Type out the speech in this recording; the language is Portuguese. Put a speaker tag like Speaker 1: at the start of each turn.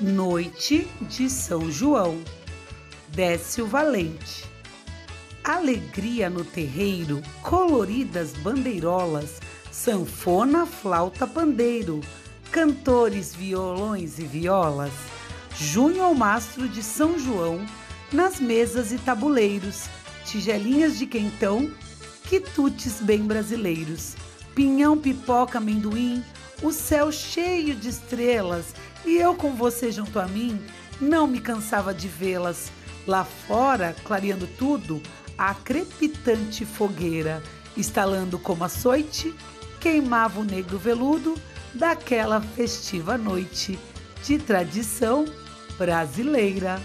Speaker 1: Noite de São João, Décio Valente. Alegria no terreiro, coloridas bandeirolas, sanfona, flauta, pandeiro, cantores, violões e violas. Junho ao mastro de São João, nas mesas e tabuleiros, tigelinhas de quentão, quitutes bem brasileiros, pinhão, pipoca, amendoim, o céu cheio de estrelas e eu com você junto a mim, não me cansava de vê-las. Lá fora, clareando tudo, a crepitante fogueira, estalando como açoite, queimava o negro veludo daquela festiva noite de tradição brasileira.